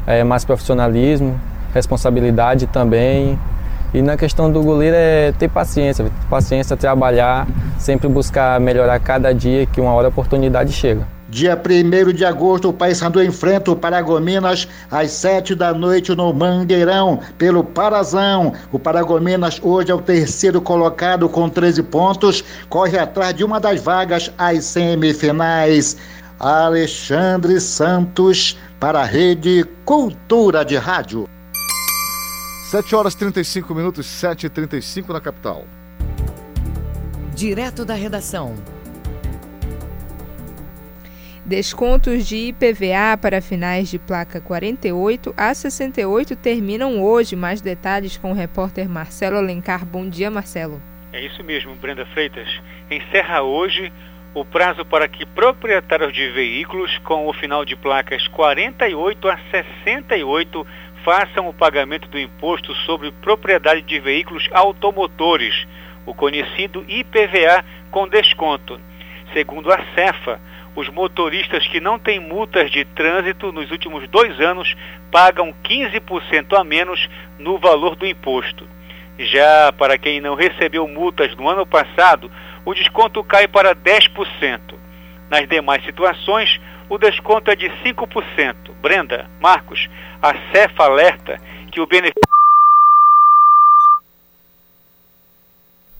é mais profissionalismo, responsabilidade também. E na questão do goleiro é ter paciência, paciência, trabalhar, sempre buscar melhorar cada dia que uma hora a oportunidade chega. Dia 1 de agosto, o Paysandu enfrenta o Paragominas às 7 da noite no Mangueirão, pelo Parazão. O Paragominas hoje é o terceiro colocado com 13 pontos, corre atrás de uma das vagas às semifinais. Alexandre Santos, para a Rede Cultura de Rádio. 7 horas 35 minutos, 7 e 35 na capital. Direto da redação. Descontos de IPVA para finais de placa 48 a 68 terminam hoje. Mais detalhes com o repórter Marcelo Alencar. Bom dia, Marcelo. É isso mesmo, Brenda Freitas. Encerra hoje o prazo para que proprietários de veículos com o final de placas 48 a 68 façam o pagamento do imposto sobre propriedade de veículos automotores, o conhecido IPVA com desconto. Segundo a Cefa, os motoristas que não têm multas de trânsito nos últimos dois anos pagam 15% a menos no valor do imposto. Já para quem não recebeu multas no ano passado, o desconto cai para 10%. Nas demais situações, o desconto é de 5%. Brenda, Marcos, a CEFA alerta que o benefício.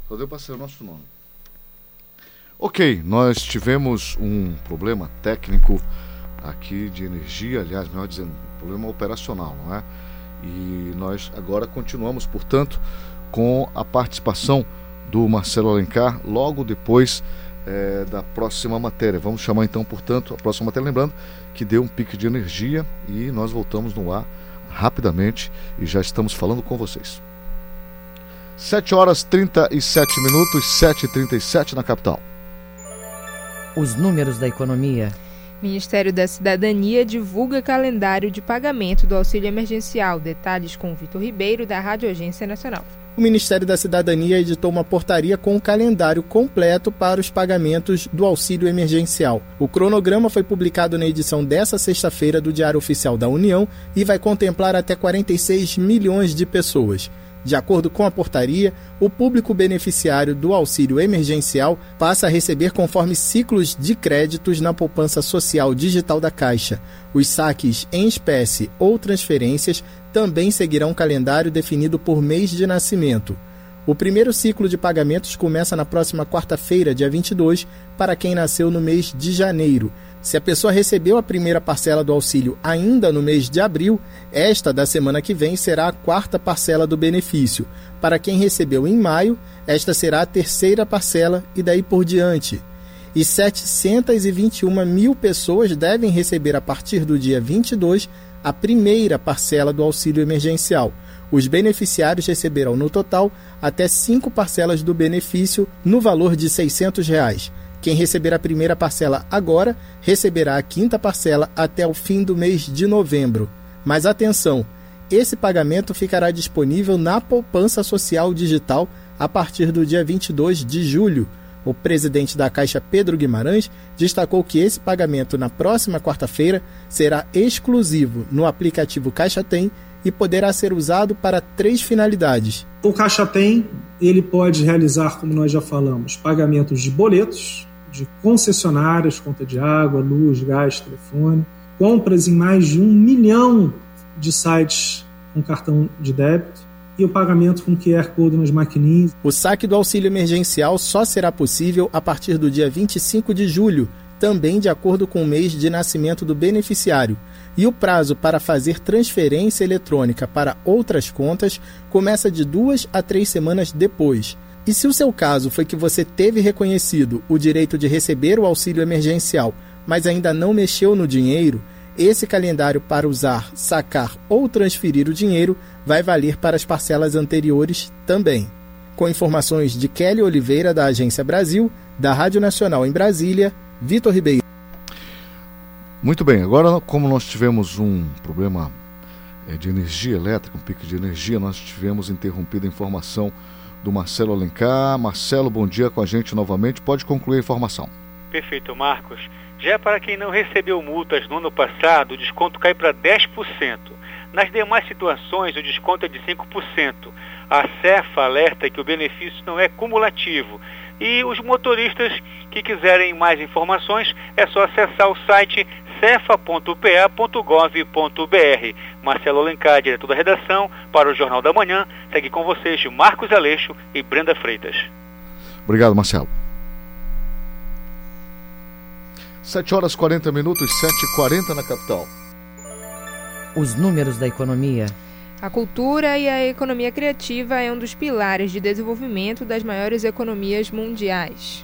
Só deu para ser o nosso nome. Ok, nós tivemos um problema técnico aqui de energia, aliás, melhor dizendo, problema operacional, não é? E nós agora continuamos, portanto, com a participação do Marcelo Alencar logo depois é, da próxima matéria. Vamos chamar então, portanto, a próxima matéria, lembrando que deu um pique de energia e nós voltamos no ar rapidamente e já estamos falando com vocês. 7 horas 37 minutos, 7h37 na capital. Os números da economia. Ministério da Cidadania divulga calendário de pagamento do auxílio emergencial. Detalhes com Vitor Ribeiro, da Rádio Agência Nacional o Ministério da Cidadania editou uma portaria com o um calendário completo para os pagamentos do auxílio emergencial. O cronograma foi publicado na edição dessa sexta-feira do Diário Oficial da União e vai contemplar até 46 milhões de pessoas. De acordo com a portaria, o público beneficiário do auxílio emergencial passa a receber conforme ciclos de créditos na poupança social digital da Caixa. Os saques em espécie ou transferências também seguirão um calendário definido por mês de nascimento. O primeiro ciclo de pagamentos começa na próxima quarta-feira, dia 22, para quem nasceu no mês de janeiro se a pessoa recebeu a primeira parcela do auxílio ainda no mês de abril, esta da semana que vem será a quarta parcela do benefício. Para quem recebeu em maio, esta será a terceira parcela e daí por diante. E 721 mil pessoas devem receber a partir do dia 22 a primeira parcela do auxílio emergencial. Os beneficiários receberão no total até cinco parcelas do benefício no valor de 600 reais. Quem receber a primeira parcela agora receberá a quinta parcela até o fim do mês de novembro. Mas atenção, esse pagamento ficará disponível na poupança social digital a partir do dia 22 de julho. O presidente da Caixa, Pedro Guimarães, destacou que esse pagamento na próxima quarta-feira será exclusivo no aplicativo Caixa Tem e poderá ser usado para três finalidades. O Caixa Tem, ele pode realizar, como nós já falamos, pagamentos de boletos, de concessionárias, conta de água, luz, gás, telefone, compras em mais de um milhão de sites com cartão de débito e o pagamento com QR Code nas maquininhas. O saque do auxílio emergencial só será possível a partir do dia 25 de julho, também de acordo com o mês de nascimento do beneficiário. E o prazo para fazer transferência eletrônica para outras contas começa de duas a três semanas depois. E se o seu caso foi que você teve reconhecido o direito de receber o auxílio emergencial, mas ainda não mexeu no dinheiro, esse calendário para usar, sacar ou transferir o dinheiro vai valer para as parcelas anteriores também. Com informações de Kelly Oliveira, da Agência Brasil, da Rádio Nacional em Brasília, Vitor Ribeiro. Muito bem, agora, como nós tivemos um problema é, de energia elétrica, um pico de energia, nós tivemos interrompida a informação do Marcelo Alencar. Marcelo, bom dia com a gente novamente. Pode concluir a informação. Perfeito, Marcos. Já para quem não recebeu multas no ano passado, o desconto cai para 10%. Nas demais situações, o desconto é de 5%. A CEFA alerta que o benefício não é cumulativo. E os motoristas que quiserem mais informações, é só acessar o site cefa.pa.gov.br. Marcelo Alencar, diretor da redação, para o Jornal da Manhã, segue com vocês Marcos Aleixo e Brenda Freitas. Obrigado, Marcelo. 7 horas 40 minutos, 7h40 na capital. Os números da economia. A cultura e a economia criativa é um dos pilares de desenvolvimento das maiores economias mundiais.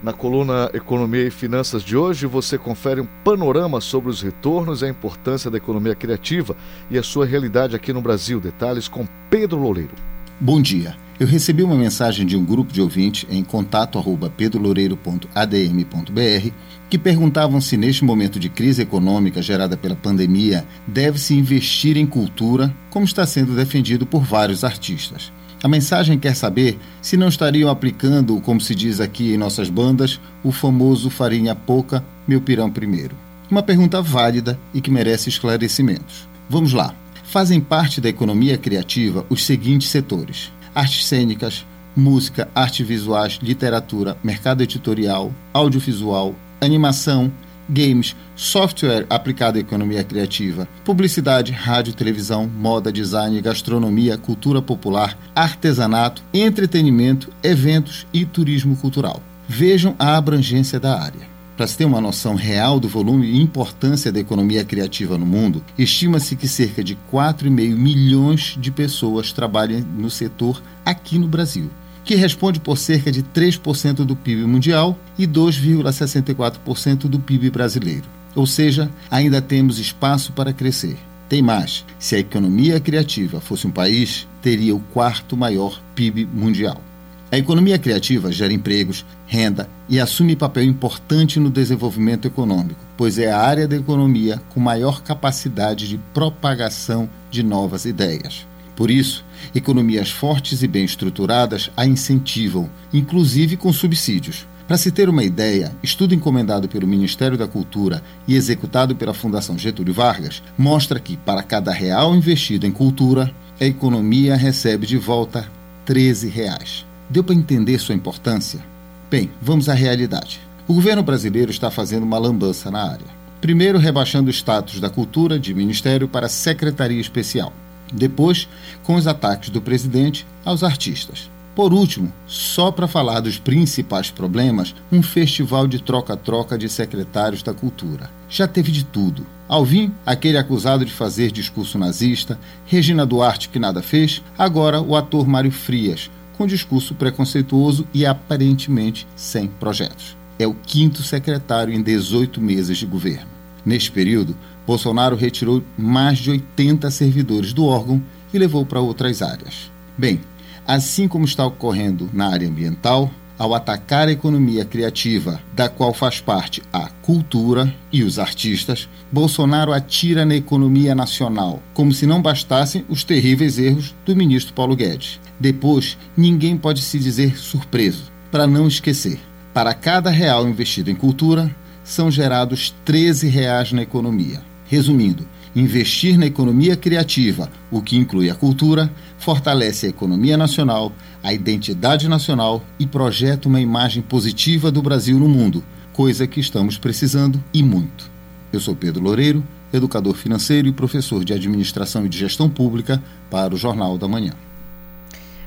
Na coluna Economia e Finanças de hoje, você confere um panorama sobre os retornos e a importância da economia criativa e a sua realidade aqui no Brasil. Detalhes com Pedro Loureiro. Bom dia. Eu recebi uma mensagem de um grupo de ouvintes em contato pedroloureiro.adm.br que perguntavam se neste momento de crise econômica gerada pela pandemia deve-se investir em cultura, como está sendo defendido por vários artistas. A mensagem quer saber se não estariam aplicando, como se diz aqui em nossas bandas, o famoso farinha pouca, meu pirão primeiro. Uma pergunta válida e que merece esclarecimentos. Vamos lá. Fazem parte da economia criativa os seguintes setores: artes cênicas, música, artes visuais, literatura, mercado editorial, audiovisual, animação, games, software aplicado à economia criativa, publicidade, rádio, televisão, moda, design, gastronomia, cultura popular, artesanato, entretenimento, eventos e turismo cultural. Vejam a abrangência da área. Para se ter uma noção real do volume e importância da economia criativa no mundo, estima-se que cerca de 4,5 milhões de pessoas trabalhem no setor aqui no Brasil, que responde por cerca de 3% do PIB mundial e 2,64% do PIB brasileiro. Ou seja, ainda temos espaço para crescer. Tem mais: se a economia criativa fosse um país, teria o quarto maior PIB mundial. A economia criativa gera empregos, renda e assume papel importante no desenvolvimento econômico, pois é a área da economia com maior capacidade de propagação de novas ideias. Por isso, economias fortes e bem estruturadas a incentivam, inclusive com subsídios. Para se ter uma ideia, estudo encomendado pelo Ministério da Cultura e executado pela Fundação Getúlio Vargas mostra que, para cada real investido em cultura, a economia recebe de volta 13 reais. Deu para entender sua importância? Bem, vamos à realidade. O governo brasileiro está fazendo uma lambança na área. Primeiro, rebaixando o status da cultura de ministério para secretaria especial. Depois, com os ataques do presidente aos artistas. Por último, só para falar dos principais problemas, um festival de troca-troca de secretários da cultura. Já teve de tudo. Alvin, aquele acusado de fazer discurso nazista, Regina Duarte, que nada fez, agora o ator Mário Frias, com discurso preconceituoso e aparentemente sem projetos. É o quinto secretário em 18 meses de governo. Neste período, Bolsonaro retirou mais de 80 servidores do órgão e levou para outras áreas. Bem, assim como está ocorrendo na área ambiental, ao atacar a economia criativa, da qual faz parte a cultura e os artistas, Bolsonaro atira na economia nacional, como se não bastassem os terríveis erros do ministro Paulo Guedes. Depois, ninguém pode se dizer surpreso. Para não esquecer, para cada real investido em cultura, são gerados 13 reais na economia. Resumindo, investir na economia criativa, o que inclui a cultura, fortalece a economia nacional, a identidade nacional e projeta uma imagem positiva do Brasil no mundo, coisa que estamos precisando e muito. Eu sou Pedro Loureiro, educador financeiro e professor de administração e de gestão pública para o Jornal da Manhã.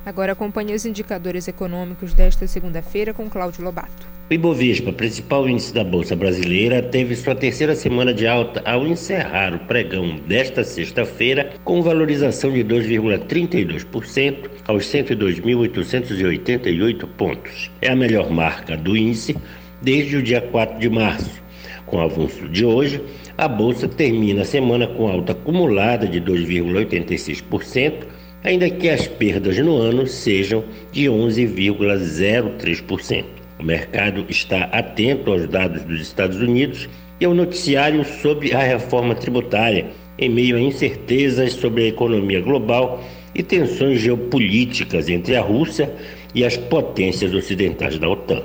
Agora acompanhe os indicadores econômicos desta segunda-feira com Cláudio Lobato. O Ibovespa, principal índice da Bolsa Brasileira, teve sua terceira semana de alta ao encerrar o pregão desta sexta-feira com valorização de 2,32% aos 102.888 pontos. É a melhor marca do índice desde o dia 4 de março. Com o avanço de hoje, a bolsa termina a semana com alta acumulada de 2,86%, ainda que as perdas no ano sejam de 11,03%. O mercado está atento aos dados dos Estados Unidos e ao noticiário sobre a reforma tributária, em meio a incertezas sobre a economia global e tensões geopolíticas entre a Rússia e as potências ocidentais da OTAN.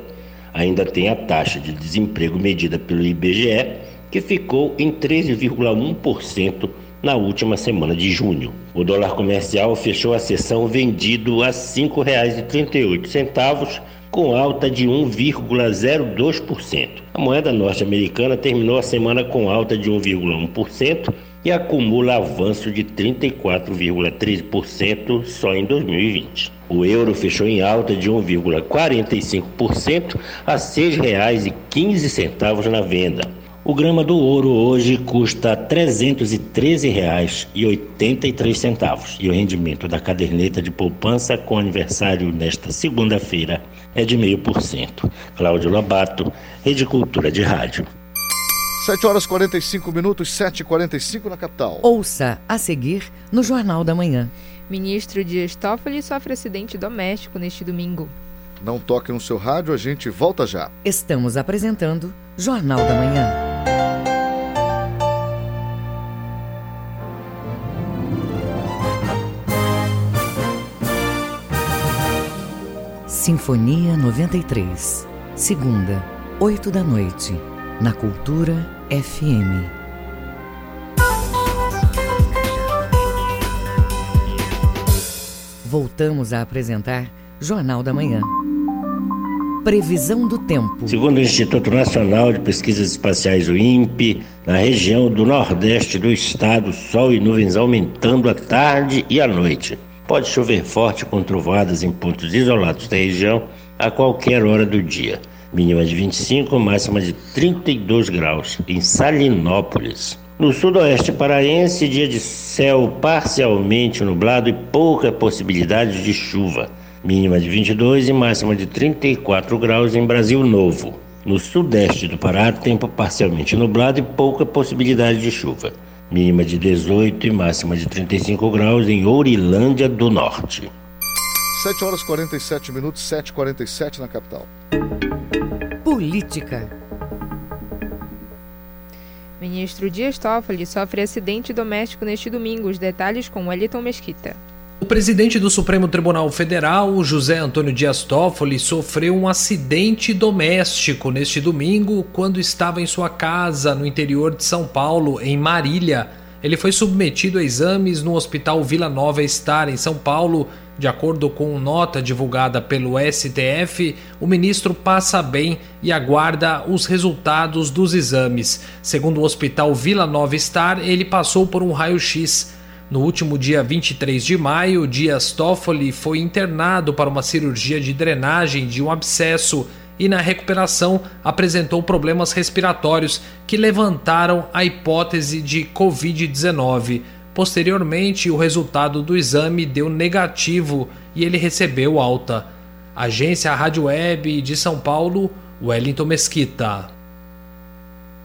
Ainda tem a taxa de desemprego medida pelo IBGE, que ficou em 13,1% na última semana de junho. O dólar comercial fechou a sessão vendido a R$ 5,38 com alta de 1,02%. A moeda norte-americana terminou a semana com alta de 1,1% e acumula avanço de 34,13% só em 2020. O euro fechou em alta de 1,45% a R$ 6,15 na venda. O grama do ouro hoje custa R$ 313,83 e o rendimento da caderneta de poupança com aniversário nesta segunda-feira é de 0,5%. Cláudio Lobato, Rede Cultura de Rádio. 7 horas 45 minutos, 7h45 na capital. Ouça a seguir no Jornal da Manhã. Ministro Dias Toffoli sofre acidente doméstico neste domingo. Não toque no seu rádio, a gente volta já. Estamos apresentando Jornal da Manhã. Sinfonia 93. Segunda, 8 da noite. Na Cultura FM. Voltamos a apresentar Jornal da Manhã. Previsão do tempo. Segundo o Instituto Nacional de Pesquisas Espaciais, o INPE, na região do nordeste do estado, sol e nuvens aumentando à tarde e à noite. Pode chover forte com trovadas em pontos isolados da região a qualquer hora do dia. Mínima de 25, máxima de 32 graus em Salinópolis. No sudoeste paraense, dia de céu parcialmente nublado e pouca possibilidade de chuva. Mínima de 22 e máxima de 34 graus em Brasil Novo. No sudeste do Pará, tempo parcialmente nublado e pouca possibilidade de chuva mínima de 18 e máxima de 35 graus em Ourilândia do Norte. 7 horas 47 minutos, 7h47 na capital. Política. Ministro Dias Toffoli sofre acidente doméstico neste domingo. Os detalhes com Wellington Mesquita. O presidente do Supremo Tribunal Federal, José Antônio Dias Toffoli, sofreu um acidente doméstico neste domingo quando estava em sua casa no interior de São Paulo, em Marília. Ele foi submetido a exames no Hospital Vila Nova Star, em São Paulo. De acordo com nota divulgada pelo STF, o ministro passa bem e aguarda os resultados dos exames. Segundo o Hospital Vila Nova Star, ele passou por um raio-x no último dia 23 de maio, Dias Toffoli foi internado para uma cirurgia de drenagem de um abscesso e, na recuperação, apresentou problemas respiratórios que levantaram a hipótese de Covid-19. Posteriormente, o resultado do exame deu negativo e ele recebeu alta. Agência Rádio Web de São Paulo, Wellington Mesquita.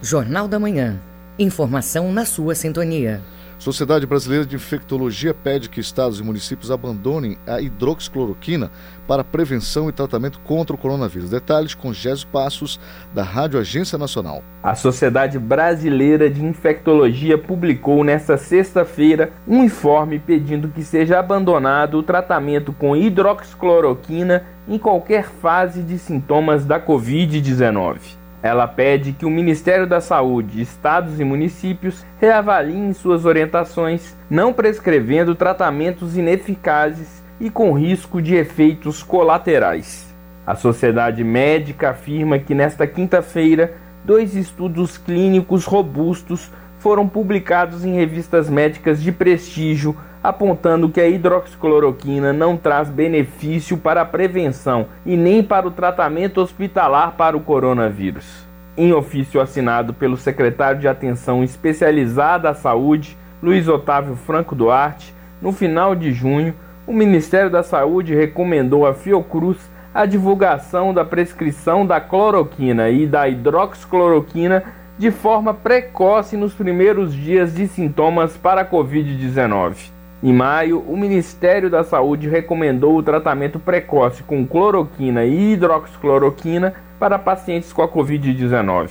Jornal da Manhã. Informação na sua sintonia. Sociedade Brasileira de Infectologia pede que estados e municípios abandonem a hidroxicloroquina para prevenção e tratamento contra o coronavírus. Detalhes com Gésio Passos, da Rádio Agência Nacional. A Sociedade Brasileira de Infectologia publicou nesta sexta-feira um informe pedindo que seja abandonado o tratamento com hidroxicloroquina em qualquer fase de sintomas da Covid-19. Ela pede que o Ministério da Saúde, estados e municípios reavaliem suas orientações, não prescrevendo tratamentos ineficazes e com risco de efeitos colaterais. A Sociedade Médica afirma que nesta quinta-feira, dois estudos clínicos robustos foram publicados em revistas médicas de prestígio, apontando que a hidroxicloroquina não traz benefício para a prevenção e nem para o tratamento hospitalar para o coronavírus. Em ofício assinado pelo secretário de Atenção Especializada à Saúde, Luiz Otávio Franco Duarte, no final de junho, o Ministério da Saúde recomendou à Fiocruz a divulgação da prescrição da cloroquina e da hidroxicloroquina de forma precoce nos primeiros dias de sintomas para a Covid-19. Em maio, o Ministério da Saúde recomendou o tratamento precoce com cloroquina e hidroxicloroquina para pacientes com a Covid-19.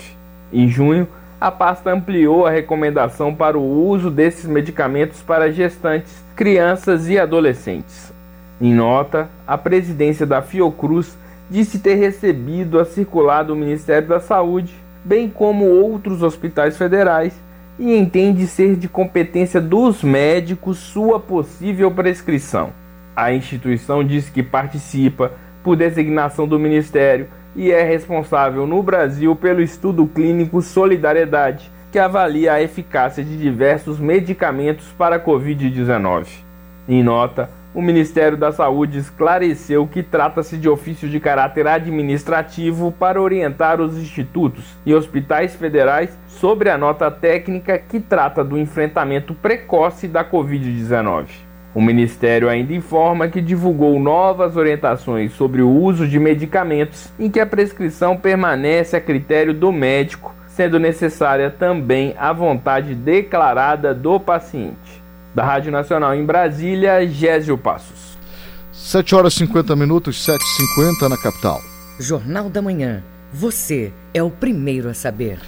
Em junho, a pasta ampliou a recomendação para o uso desses medicamentos para gestantes, crianças e adolescentes. Em nota, a presidência da Fiocruz disse ter recebido a circular do Ministério da Saúde, bem como outros hospitais federais, e entende ser de competência dos médicos sua possível prescrição. A instituição diz que participa, por designação do Ministério, e é responsável no Brasil pelo estudo clínico Solidariedade, que avalia a eficácia de diversos medicamentos para a Covid-19. Em nota, o Ministério da Saúde esclareceu que trata-se de ofício de caráter administrativo para orientar os institutos e hospitais federais sobre a nota técnica que trata do enfrentamento precoce da Covid-19. O Ministério ainda informa que divulgou novas orientações sobre o uso de medicamentos em que a prescrição permanece a critério do médico, sendo necessária também a vontade declarada do paciente. Da Rádio Nacional em Brasília, Gésio Passos. 7 horas e 50 minutos, 7h50 na capital. Jornal da Manhã. Você é o primeiro a saber.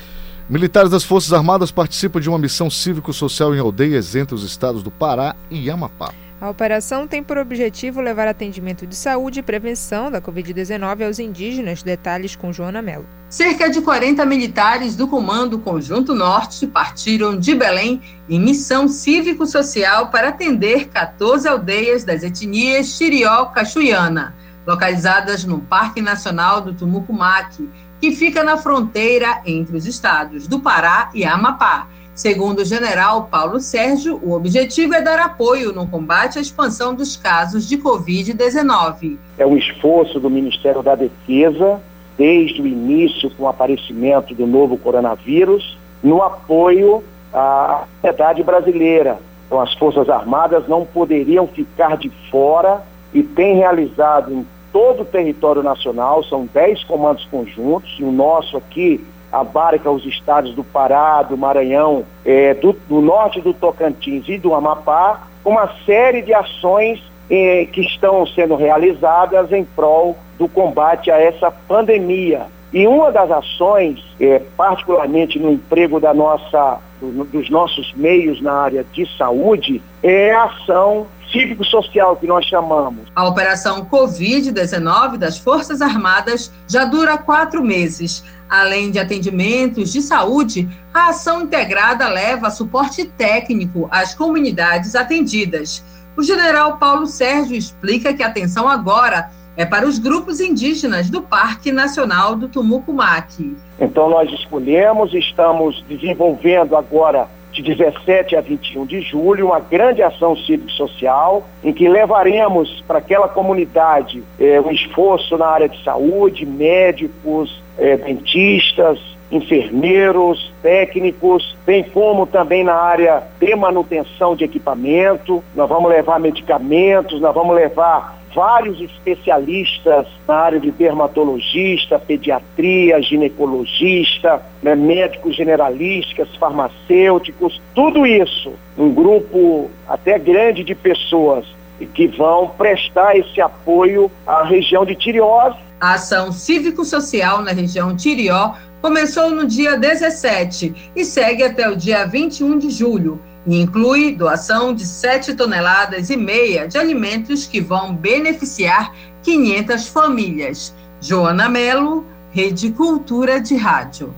Militares das Forças Armadas participam de uma missão cívico-social em aldeias entre os estados do Pará e Amapá. A operação tem por objetivo levar atendimento de saúde e prevenção da Covid-19 aos indígenas. Detalhes com Joana Mello. Cerca de 40 militares do Comando Conjunto Norte partiram de Belém em missão cívico-social para atender 14 aldeias das etnias Xirió-Cachuiana, localizadas no Parque Nacional do Tumucumaque, que fica na fronteira entre os estados do Pará e Amapá. Segundo o general Paulo Sérgio, o objetivo é dar apoio no combate à expansão dos casos de Covid-19. É um esforço do Ministério da Defesa, desde o início com o aparecimento do novo coronavírus, no apoio à sociedade brasileira. Então, as Forças Armadas não poderiam ficar de fora e tem realizado em todo o território nacional, são 10 comandos conjuntos, e o nosso aqui abarca os estados do Pará, do Maranhão, é, do, do, norte do Tocantins e do Amapá, uma série de ações é, que estão sendo realizadas em prol do combate a essa pandemia. E uma das ações, é, particularmente no emprego da nossa, do, dos nossos meios na área de saúde, é a ação cívico-social que nós chamamos. A operação Covid-19 das Forças Armadas já dura quatro meses. Além de atendimentos de saúde, a ação integrada leva suporte técnico às comunidades atendidas. O general Paulo Sérgio explica que a atenção agora é para os grupos indígenas do Parque Nacional do Tumucumaque. Então nós escolhemos, estamos desenvolvendo agora de 17 a 21 de julho, uma grande ação cívico-social em que levaremos para aquela comunidade é, um esforço na área de saúde, médicos, é, dentistas, enfermeiros, técnicos, bem como também na área de manutenção de equipamento. Nós vamos levar medicamentos, nós vamos levar vários especialistas na área de dermatologista, pediatria, ginecologista, né, médicos generalistas, farmacêuticos, tudo isso, um grupo até grande de pessoas que vão prestar esse apoio à região de Tiriós. A ação cívico-social na região Tirió começou no dia 17 e segue até o dia 21 de julho e inclui doação de 7 toneladas e meia de alimentos que vão beneficiar 500 famílias. Joana Melo, Rede Cultura de Rádio.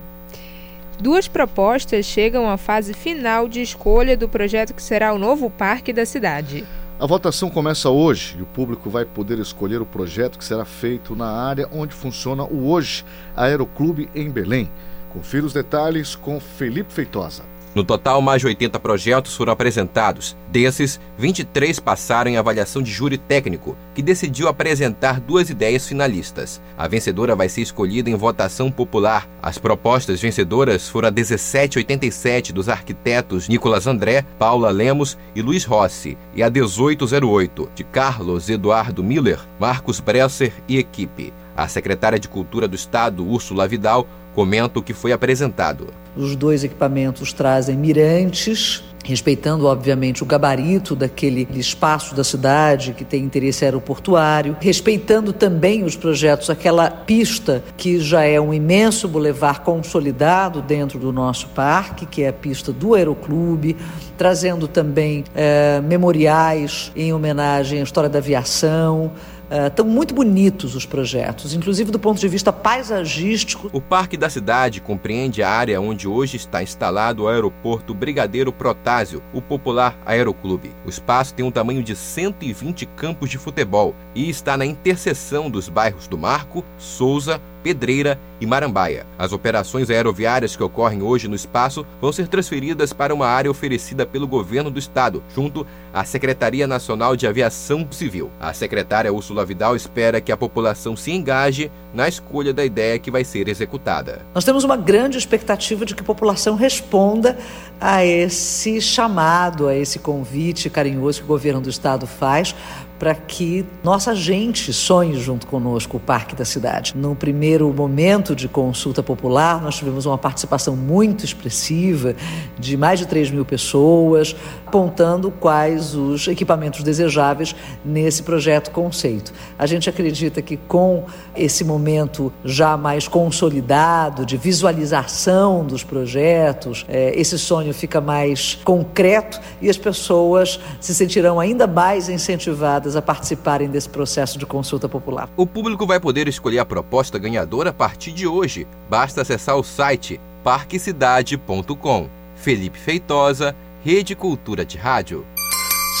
Duas propostas chegam à fase final de escolha do projeto que será o novo parque da cidade. A votação começa hoje e o público vai poder escolher o projeto que será feito na área onde funciona o Hoje Aeroclube em Belém. Confira os detalhes com Felipe Feitosa. No total, mais de 80 projetos foram apresentados. Desses, 23 passaram em avaliação de júri técnico, que decidiu apresentar duas ideias finalistas. A vencedora vai ser escolhida em votação popular. As propostas vencedoras foram a 1787 dos arquitetos Nicolas André, Paula Lemos e Luiz Rossi, e a 1808 de Carlos Eduardo Miller, Marcos Bresser e equipe. A secretária de Cultura do Estado, Úrsula Vidal, comenta o que foi apresentado. Os dois equipamentos trazem mirantes, respeitando, obviamente, o gabarito daquele espaço da cidade que tem interesse aeroportuário, respeitando também os projetos, aquela pista que já é um imenso bulevar consolidado dentro do nosso parque, que é a pista do Aeroclube, trazendo também é, memoriais em homenagem à história da aviação. Estão uh, muito bonitos os projetos, inclusive do ponto de vista paisagístico. O Parque da Cidade compreende a área onde hoje está instalado o aeroporto Brigadeiro Protásio, o popular Aeroclube. O espaço tem um tamanho de 120 campos de futebol e está na interseção dos bairros do Marco, Souza, Pedreira e Marambaia. As operações aeroviárias que ocorrem hoje no espaço vão ser transferidas para uma área oferecida pelo governo do estado, junto à Secretaria Nacional de Aviação Civil. A secretária Úrsula Vidal espera que a população se engaje na escolha da ideia que vai ser executada. Nós temos uma grande expectativa de que a população responda a esse chamado, a esse convite carinhoso que o governo do estado faz para que nossa gente sonhe junto conosco o Parque da Cidade. No primeiro momento de consulta popular, nós tivemos uma participação muito expressiva de mais de 3 mil pessoas, apontando quais os equipamentos desejáveis nesse projeto conceito. A gente acredita que com esse momento já mais consolidado de visualização dos projetos, esse sonho fica mais concreto e as pessoas se sentirão ainda mais incentivadas a participarem desse processo de consulta popular. O público vai poder escolher a proposta ganhadora a partir de hoje. Basta acessar o site parquecidade.com. Felipe Feitosa, Rede Cultura de Rádio.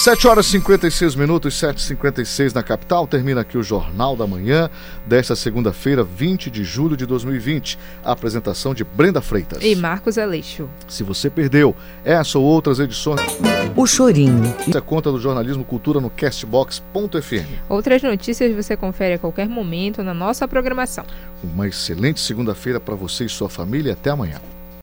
7 horas e 56 minutos, 7h56 na capital. Termina aqui o Jornal da Manhã desta segunda-feira, 20 de julho de 2020. A apresentação de Brenda Freitas. E Marcos Aleixo. Se você perdeu essa ou outras edições. O Chorinho. Isso é conta do jornalismo Cultura no Castbox.fm. Outras notícias você confere a qualquer momento na nossa programação. Uma excelente segunda-feira para você e sua família. Até amanhã.